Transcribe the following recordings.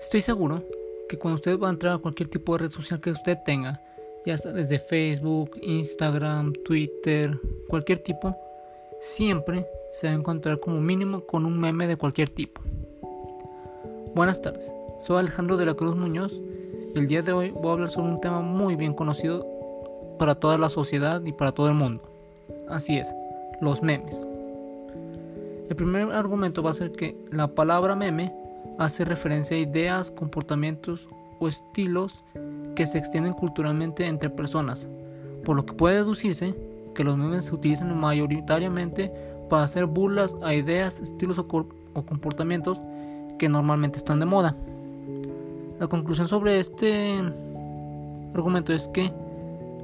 Estoy seguro que cuando usted va a entrar a cualquier tipo de red social que usted tenga, ya sea desde Facebook, Instagram, Twitter, cualquier tipo, siempre se va a encontrar como mínimo con un meme de cualquier tipo. Buenas tardes, soy Alejandro de la Cruz Muñoz y el día de hoy voy a hablar sobre un tema muy bien conocido para toda la sociedad y para todo el mundo. Así es, los memes. El primer argumento va a ser que la palabra meme hace referencia a ideas, comportamientos o estilos que se extienden culturalmente entre personas, por lo que puede deducirse que los memes se utilizan mayoritariamente para hacer burlas a ideas, estilos o, comportamientos que normalmente están de moda. La conclusión sobre este argumento es que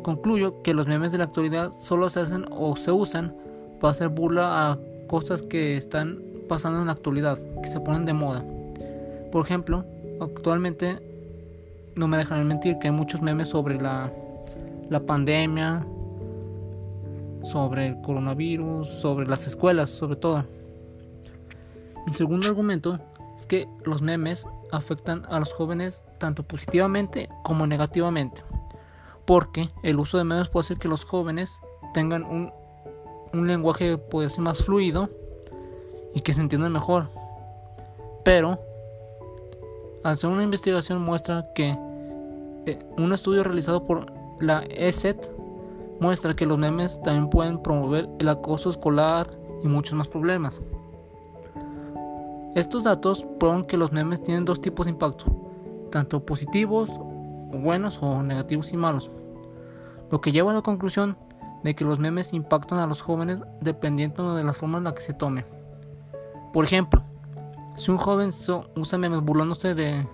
concluyo que los memes de la actualidad solo se hacen o se usan para hacer burla a cosas que están pasando en la actualidad, que se ponen de moda. Por ejemplo, actualmente no me dejarán mentir que hay muchos memes sobre la, la pandemia, sobre el coronavirus, sobre las escuelas, sobre todo. Mi segundo argumento es que los memes afectan a los jóvenes tanto positivamente como negativamente, porque el uso de memes puede hacer que los jóvenes tengan un, un lenguaje puede ser más fluido y que se entiendan mejor. Pero hacer una investigación muestra que eh, un estudio realizado por la ESET muestra que los memes también pueden promover el acoso escolar y muchos más problemas. Estos datos prueban que los memes tienen dos tipos de impacto, tanto positivos, buenos o negativos y malos, lo que lleva a la conclusión de que los memes impactan a los jóvenes dependiendo de la forma en la que se tome. Por ejemplo, si un joven usa memes burlándose de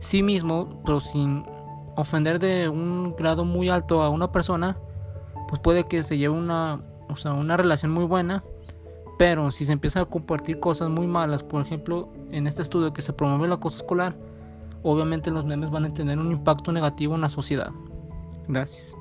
sí mismo, pero sin ofender de un grado muy alto a una persona, pues puede que se lleve una, o sea, una relación muy buena. Pero si se empieza a compartir cosas muy malas, por ejemplo, en este estudio que se promueve el acoso escolar, obviamente los memes van a tener un impacto negativo en la sociedad. Gracias.